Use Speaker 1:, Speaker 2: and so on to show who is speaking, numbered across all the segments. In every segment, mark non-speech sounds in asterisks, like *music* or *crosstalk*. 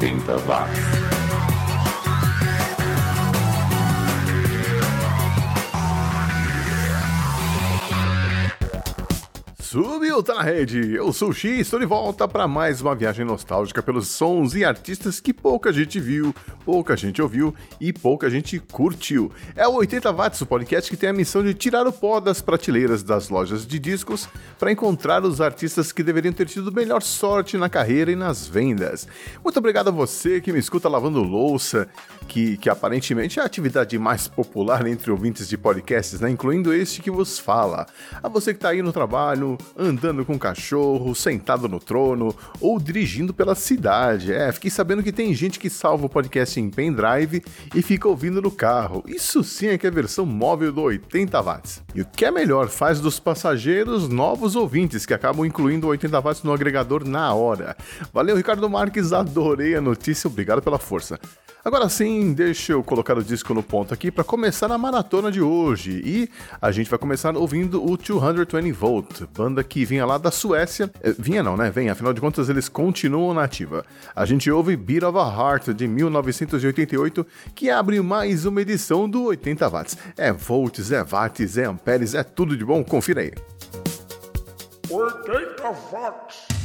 Speaker 1: 80 watts.
Speaker 2: Subiu, tá na rede! Eu sou o X, estou de volta para mais uma viagem nostálgica pelos sons e artistas que pouca gente viu, pouca gente ouviu e pouca gente curtiu. É o 80 Watts, o podcast que tem a missão de tirar o pó das prateleiras das lojas de discos para encontrar os artistas que deveriam ter tido melhor sorte na carreira e nas vendas. Muito obrigado a você que me escuta lavando louça, que, que aparentemente é a atividade mais popular entre ouvintes de podcasts, né? incluindo este que vos fala. A você que está aí no trabalho, andando com o cachorro, sentado no trono ou dirigindo pela cidade. É, fiquei sabendo que tem gente que salva o podcast em pendrive e fica ouvindo no carro. Isso sim é que é a versão móvel do 80 watts. E o que é melhor, faz dos passageiros novos ouvintes que acabam incluindo o 80 watts no agregador na hora. Valeu, Ricardo Marques, adorei a notícia, obrigado pela força. Agora sim, deixa eu colocar o disco no ponto aqui para começar a maratona de hoje. E a gente vai começar ouvindo o 220 Volt, banda que vinha lá da Suécia. É, vinha não, né? Vem, afinal de contas eles continuam na ativa. A gente ouve Beat of a Heart de 1988, que abre mais uma edição do 80 watts. É volts, é watts, é amperes, é tudo de bom, confira aí. 80 watts.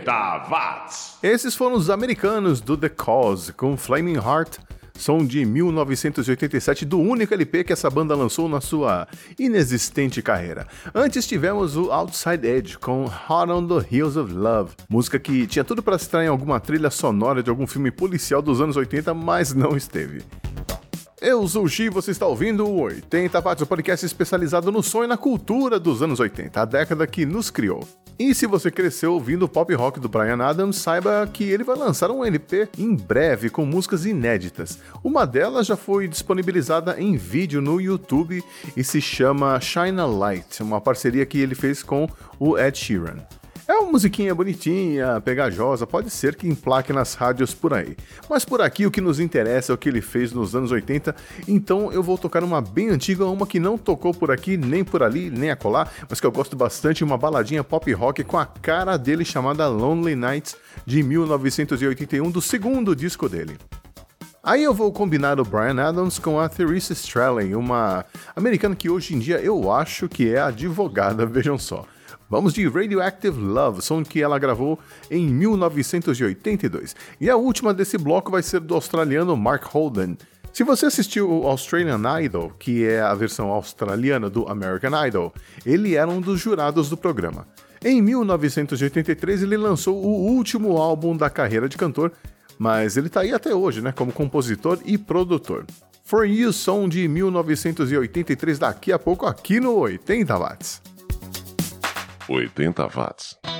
Speaker 2: 80 watts. Esses foram os americanos do The Cause com Flaming Heart, som de 1987 do único LP que essa banda lançou na sua inexistente carreira. Antes tivemos o Outside Edge com Hot on the Heels of Love, música que tinha tudo para estar em alguma trilha sonora de algum filme policial dos anos 80, mas não esteve. Eu sou o Xi você está ouvindo o 80 Watts, o podcast especializado no som e na cultura dos anos 80, a década que nos criou. E se você cresceu ouvindo o pop rock do Brian Adams, saiba que ele vai lançar um LP em breve com músicas inéditas. Uma delas já foi disponibilizada em vídeo no YouTube e se chama Shine a Light, uma parceria que ele fez com o Ed Sheeran. É uma musiquinha bonitinha, pegajosa, pode ser que emplaque nas rádios por aí. Mas por aqui o que nos interessa é o que ele fez nos anos 80, então eu vou tocar uma bem antiga, uma que não tocou por aqui, nem por ali, nem acolá, mas que eu gosto bastante, uma baladinha pop rock com a cara dele chamada Lonely Nights, de 1981, do segundo disco dele. Aí eu vou combinar o Brian Adams com a Theresa Strelling, uma americana que hoje em dia eu acho que é advogada, *laughs* vejam só. Vamos de Radioactive Love, som que ela gravou em 1982. E a última desse bloco vai ser do australiano Mark Holden. Se você assistiu o Australian Idol, que é a versão australiana do American Idol, ele era um dos jurados do programa. Em 1983 ele lançou o último álbum da carreira de cantor, mas ele tá aí até hoje, né, como compositor e produtor. For You, som de 1983, daqui a pouco aqui no 80 Watts.
Speaker 1: 80 watts.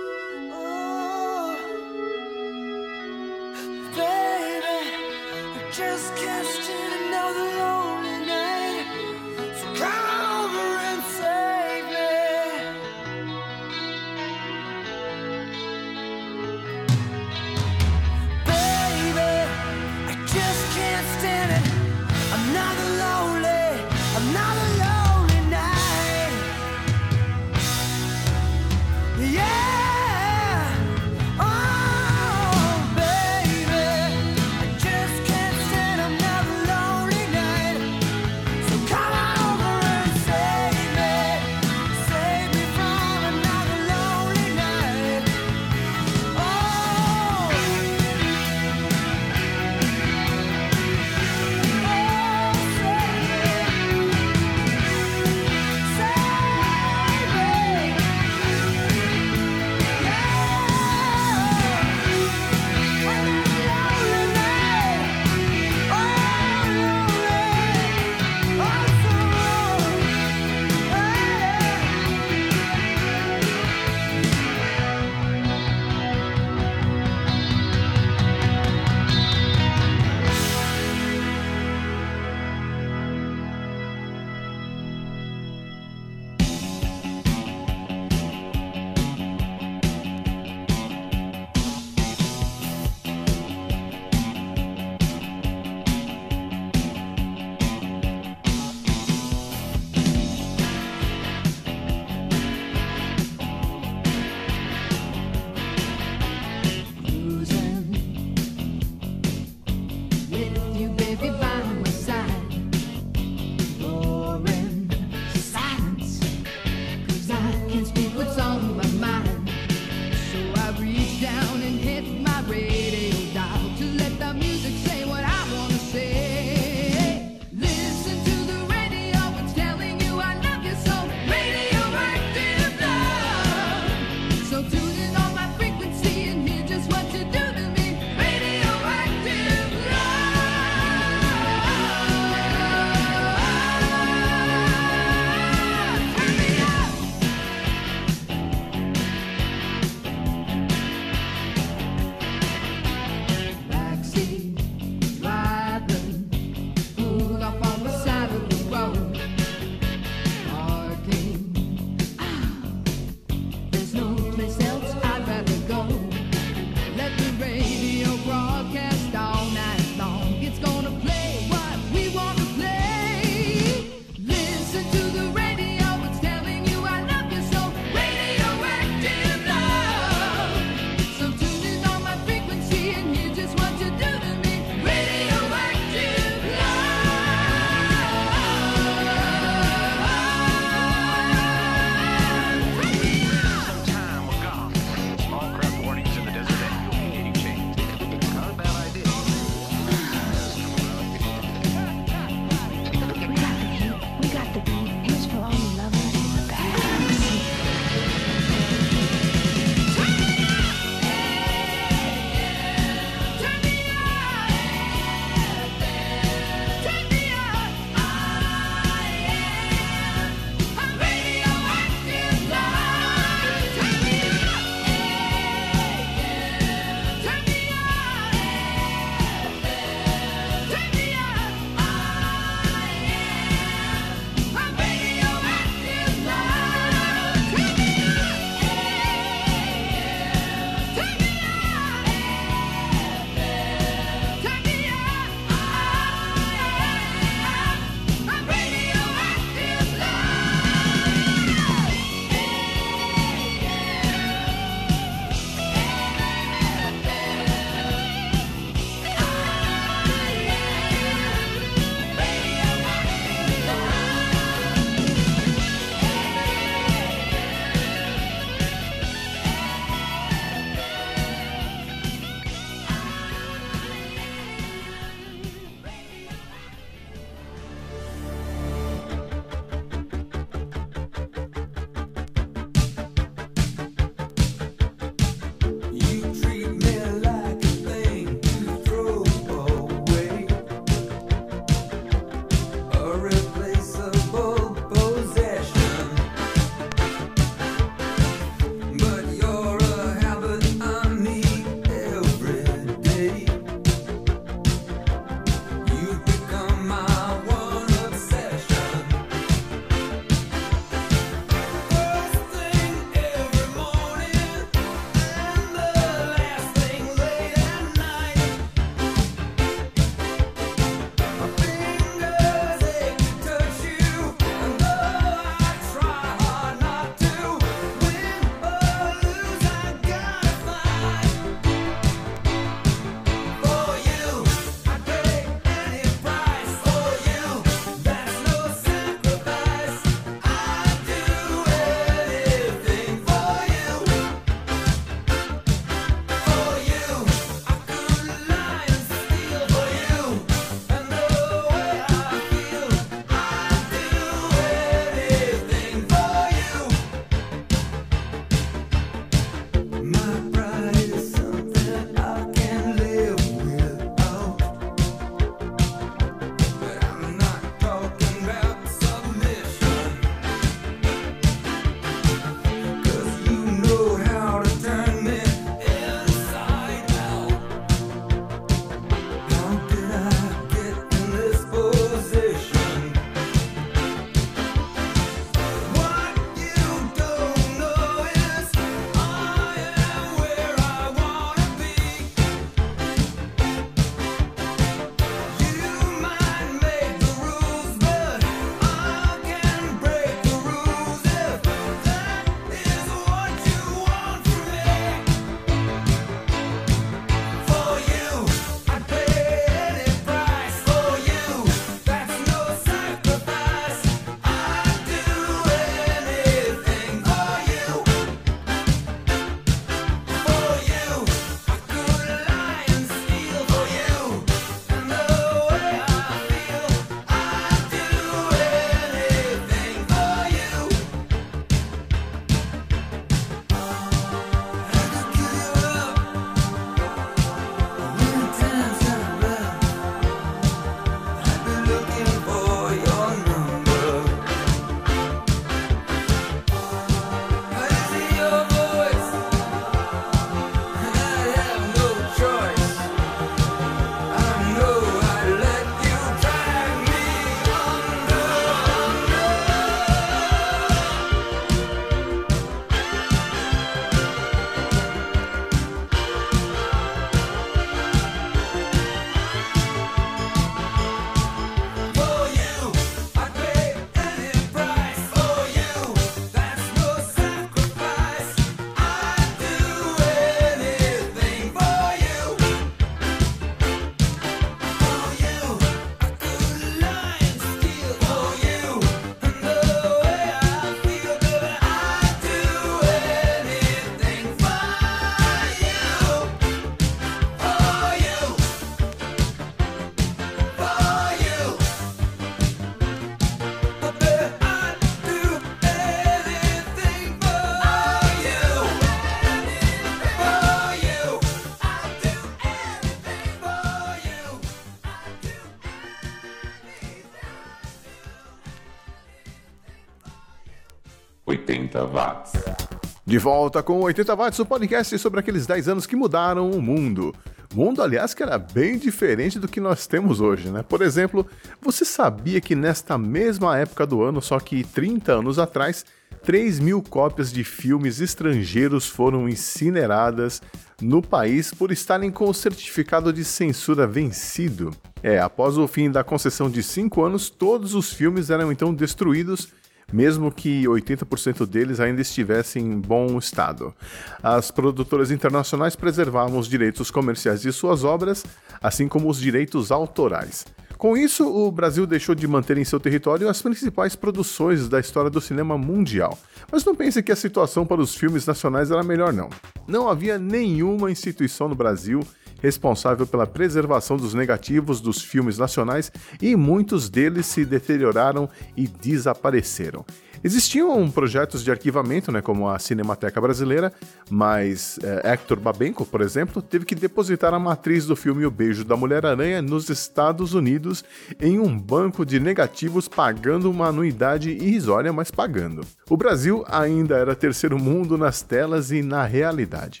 Speaker 2: De volta com 80 watts, o podcast sobre aqueles 10 anos que mudaram o mundo. Mundo, aliás, que era bem diferente do que nós temos hoje, né? Por exemplo, você sabia que nesta mesma época do ano, só que 30 anos atrás, 3 mil cópias de filmes estrangeiros foram incineradas no país por estarem com o certificado de censura vencido. É, após o fim da concessão de 5 anos, todos os filmes eram então destruídos mesmo que 80% deles ainda estivessem em bom estado. As produtoras internacionais preservavam os direitos comerciais de suas obras, assim como os direitos autorais. Com isso, o Brasil deixou de manter em seu território as principais produções da história do cinema mundial. Mas não pense que a situação para os filmes nacionais era melhor, não. Não havia nenhuma instituição no Brasil responsável pela preservação dos negativos dos filmes nacionais e muitos deles se deterioraram e desapareceram. Existiam projetos de arquivamento, né, como a Cinemateca Brasileira, mas é, Hector Babenco, por exemplo, teve que depositar a matriz do filme O Beijo da Mulher-Aranha nos Estados Unidos em um banco de negativos, pagando uma anuidade irrisória, mas pagando. O Brasil ainda era terceiro mundo nas telas e na realidade.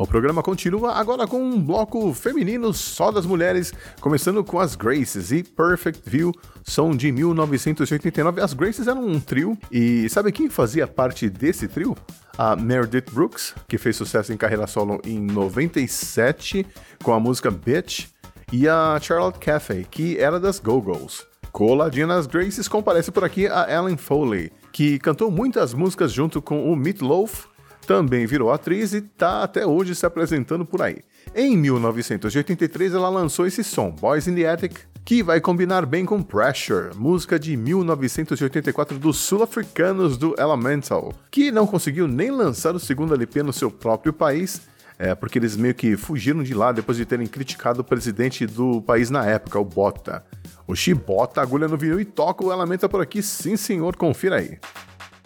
Speaker 2: O programa continua agora com um bloco feminino só das mulheres, começando com as Graces e Perfect View, som de 1989. As Graces eram um trio, e sabe quem fazia parte desse trio? A Meredith Brooks, que fez sucesso em carreira solo em 97 com a música Bitch, e a Charlotte Cafe, que era das Go-Go's. Coladinha nas Graces comparece por aqui a Ellen Foley, que cantou muitas músicas junto com o Meat Loaf também virou atriz e está até hoje se apresentando por aí. Em 1983, ela lançou esse som, Boys in the Attic, que vai combinar bem com Pressure, música de 1984 dos sul-africanos do Elemental, que não conseguiu nem lançar o segundo LP no seu próprio país, é, porque eles meio que fugiram de lá depois de terem criticado o presidente do país na época, o Bota. O Chibota agulha no vinil e toca o Elemental por aqui, sim senhor, confira aí.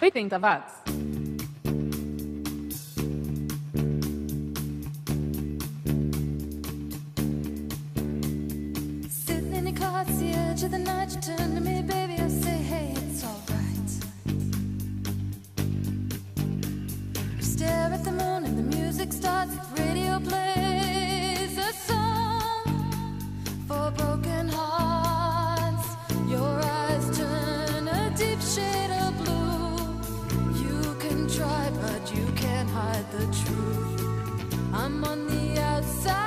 Speaker 3: 80 watts.
Speaker 4: Of the night, you turn to me, baby. I say, hey, it's alright. Stare at the moon and the music starts. The radio plays a song for broken hearts. Your eyes turn a deep shade of blue. You can try, but you can't hide the truth. I'm on the outside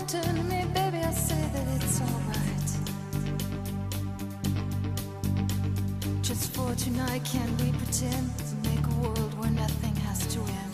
Speaker 4: you, turn to me, baby, I say that it's alright. Just for tonight, can we pretend to make a world where nothing has to end?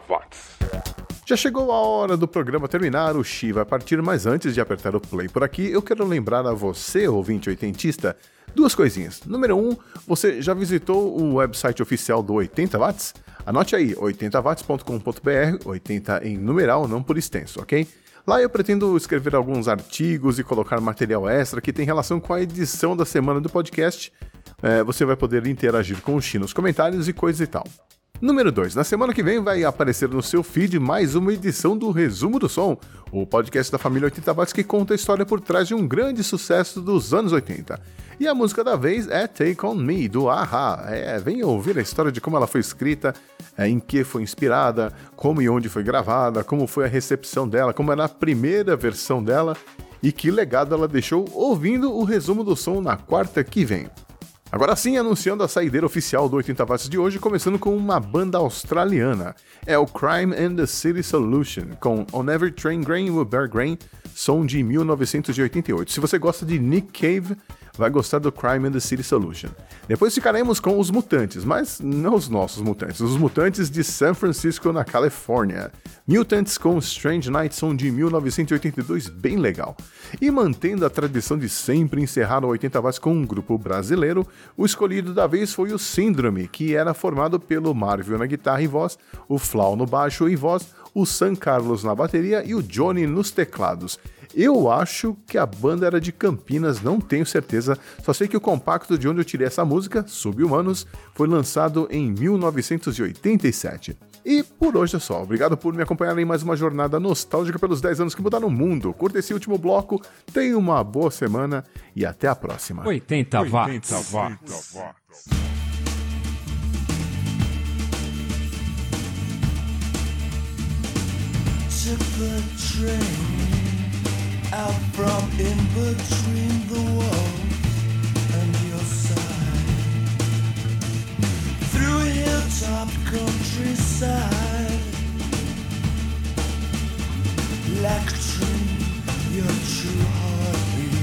Speaker 5: Watts.
Speaker 2: Já chegou a hora do programa terminar, o Xi vai partir, mas antes de apertar o play por aqui, eu quero lembrar a você, ouvinte oitentista, duas coisinhas. Número um, você já visitou o website oficial do 80 watts? Anote aí, 80watts.com.br, 80 em numeral, não por extenso, ok? Lá eu pretendo escrever alguns artigos e colocar material extra que tem relação com a edição da semana do podcast. É, você vai poder interagir com o Xi nos comentários e coisa e tal. Número 2. Na semana que vem vai aparecer no seu feed mais uma edição do Resumo do Som, o podcast da família 80 Watts que conta a história por trás de um grande sucesso dos anos 80. E a música da vez é Take On Me, do Aha. É, venha ouvir a história de como ela foi escrita, é, em que foi inspirada, como e onde foi gravada, como foi a recepção dela, como era a primeira versão dela e que legado ela deixou ouvindo o resumo do som na quarta que vem. Agora sim, anunciando a saideira oficial do 80 Watts de hoje, começando com uma banda australiana. É o Crime and the City Solution, com On Every Train Grain Will Bear Grain, som de 1988. Se você gosta de Nick Cave, vai gostar do Crime and the City Solution. Depois ficaremos com os Mutantes, mas não os nossos Mutantes, os Mutantes de San Francisco, na Califórnia. Mutants com Strange Night, som de 1982, bem legal. E mantendo a tradição de sempre encerrar o 80 Watts com um grupo brasileiro, o escolhido da vez foi o Síndrome, que era formado pelo Marvel na guitarra e voz, o Flau no baixo e voz, o San Carlos na bateria e o Johnny nos teclados. Eu acho que a banda era de Campinas, não tenho certeza, só sei que o compacto de onde eu tirei essa música, Subhumanos, foi lançado em 1987. E por hoje é só. Obrigado por me acompanhar em mais uma jornada nostálgica pelos 10 anos que mudaram o mundo. Curta esse último bloco, tenha uma boa semana e até a próxima.
Speaker 3: 80 watts.
Speaker 5: 80 watts.
Speaker 1: took the train out from in between the walls and your side. Through hilltop countryside. Lecturing your true heartbeat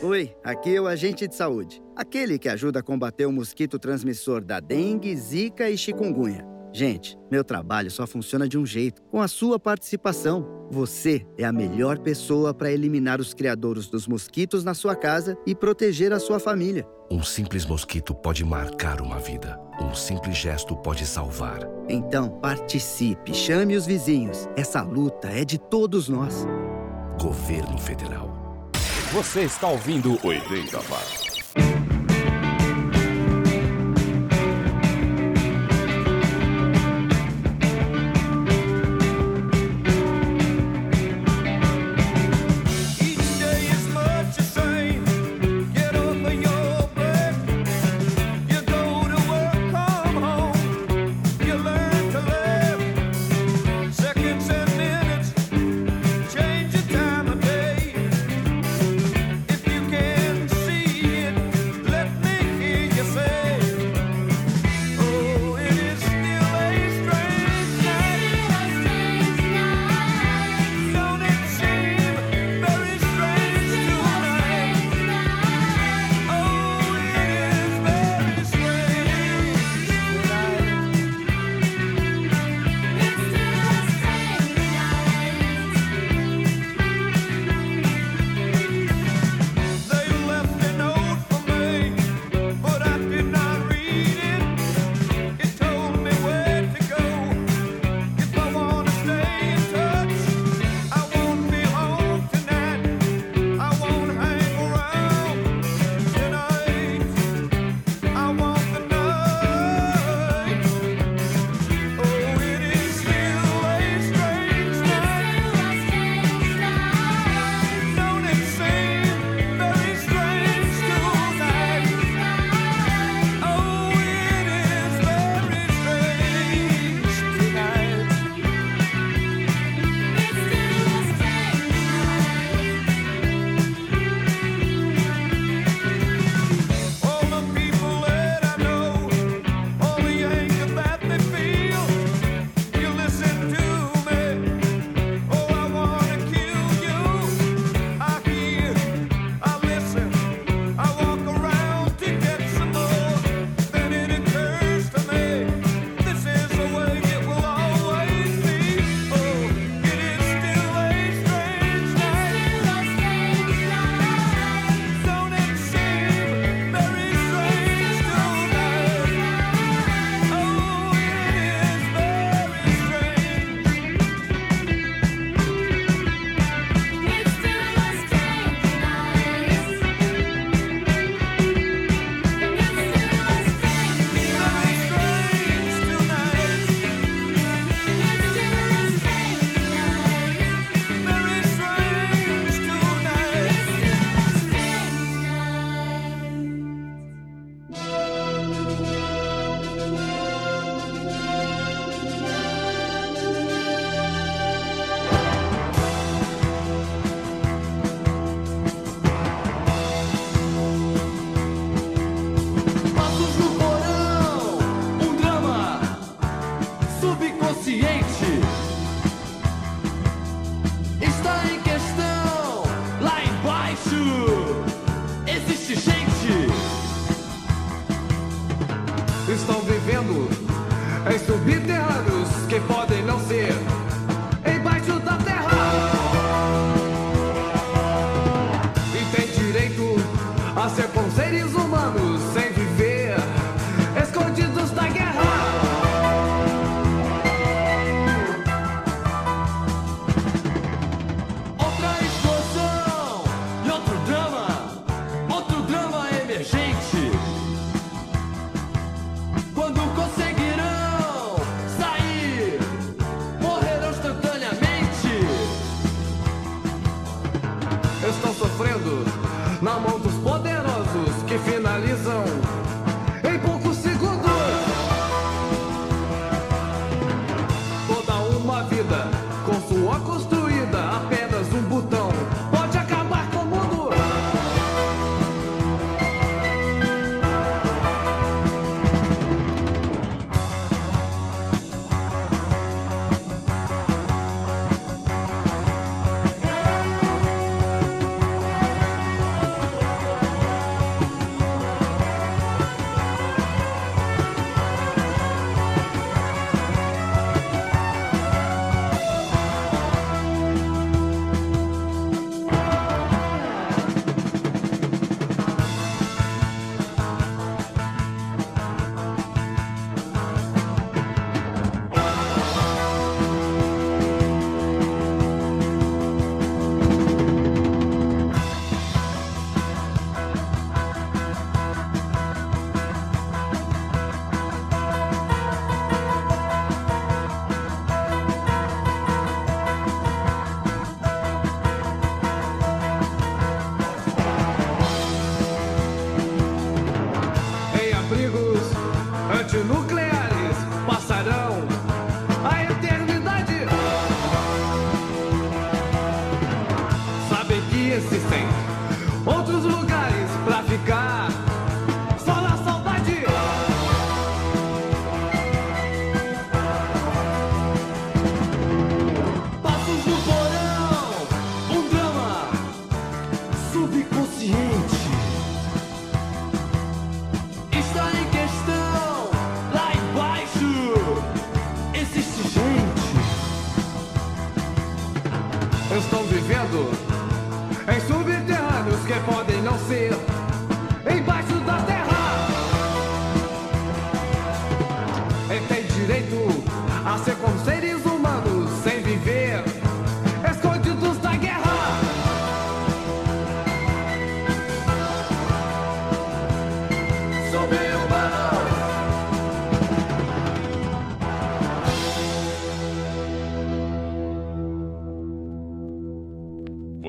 Speaker 6: Oi, aqui é o agente de saúde, aquele que ajuda a combater o mosquito transmissor da dengue, zika e chikungunya. Gente, meu trabalho só funciona de um jeito, com a sua participação. Você é a melhor pessoa para eliminar os criadouros dos mosquitos na sua casa e proteger a sua família.
Speaker 7: Um simples mosquito pode marcar uma vida. Um simples gesto pode salvar.
Speaker 6: Então, participe, chame os vizinhos. Essa luta é de todos nós.
Speaker 7: Governo Federal.
Speaker 5: Você está ouvindo
Speaker 8: 80 Watts.